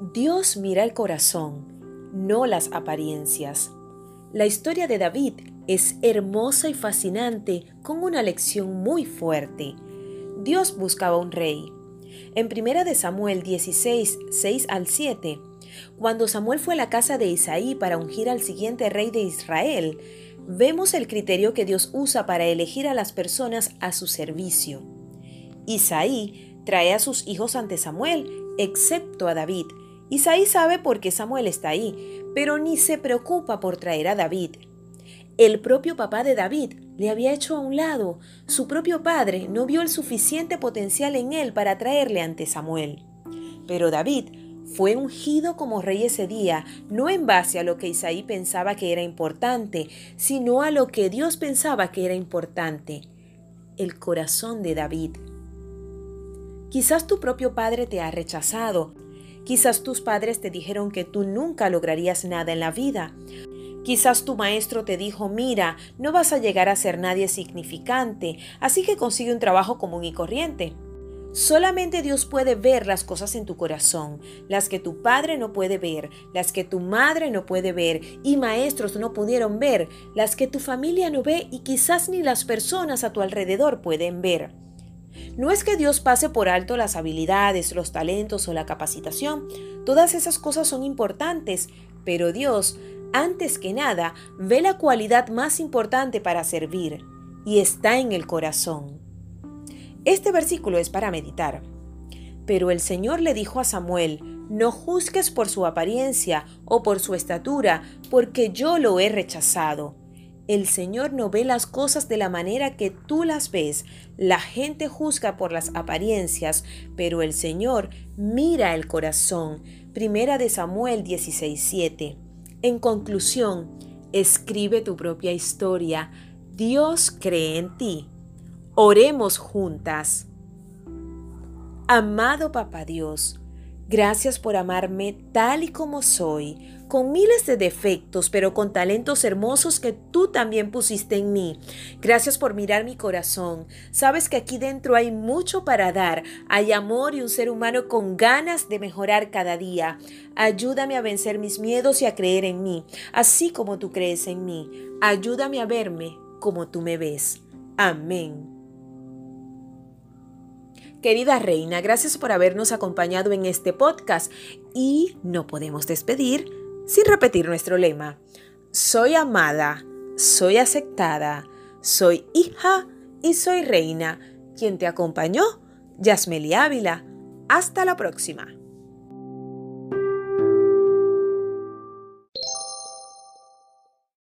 Dios mira el corazón, no las apariencias. La historia de David es hermosa y fascinante con una lección muy fuerte. Dios buscaba un rey. En 1 de Samuel 16, 6 al 7, cuando Samuel fue a la casa de Isaí para ungir al siguiente rey de Israel, vemos el criterio que Dios usa para elegir a las personas a su servicio. Isaí trae a sus hijos ante Samuel, excepto a David, Isaí sabe por qué Samuel está ahí, pero ni se preocupa por traer a David. El propio papá de David le había hecho a un lado. Su propio padre no vio el suficiente potencial en él para traerle ante Samuel. Pero David fue ungido como rey ese día, no en base a lo que Isaí pensaba que era importante, sino a lo que Dios pensaba que era importante, el corazón de David. Quizás tu propio padre te ha rechazado, Quizás tus padres te dijeron que tú nunca lograrías nada en la vida. Quizás tu maestro te dijo, mira, no vas a llegar a ser nadie significante, así que consigue un trabajo común y corriente. Solamente Dios puede ver las cosas en tu corazón, las que tu padre no puede ver, las que tu madre no puede ver y maestros no pudieron ver, las que tu familia no ve y quizás ni las personas a tu alrededor pueden ver. No es que Dios pase por alto las habilidades, los talentos o la capacitación. Todas esas cosas son importantes, pero Dios, antes que nada, ve la cualidad más importante para servir, y está en el corazón. Este versículo es para meditar. Pero el Señor le dijo a Samuel, no juzgues por su apariencia o por su estatura, porque yo lo he rechazado. El Señor no ve las cosas de la manera que tú las ves. La gente juzga por las apariencias, pero el Señor mira el corazón. Primera de Samuel 16:7. En conclusión, escribe tu propia historia. Dios cree en ti. Oremos juntas. Amado Papá Dios, gracias por amarme tal y como soy con miles de defectos, pero con talentos hermosos que tú también pusiste en mí. Gracias por mirar mi corazón. Sabes que aquí dentro hay mucho para dar. Hay amor y un ser humano con ganas de mejorar cada día. Ayúdame a vencer mis miedos y a creer en mí, así como tú crees en mí. Ayúdame a verme como tú me ves. Amén. Querida Reina, gracias por habernos acompañado en este podcast y no podemos despedir sin repetir nuestro lema. Soy amada, soy aceptada, soy hija y soy reina. Quien te acompañó, Yasmeli Ávila. Hasta la próxima.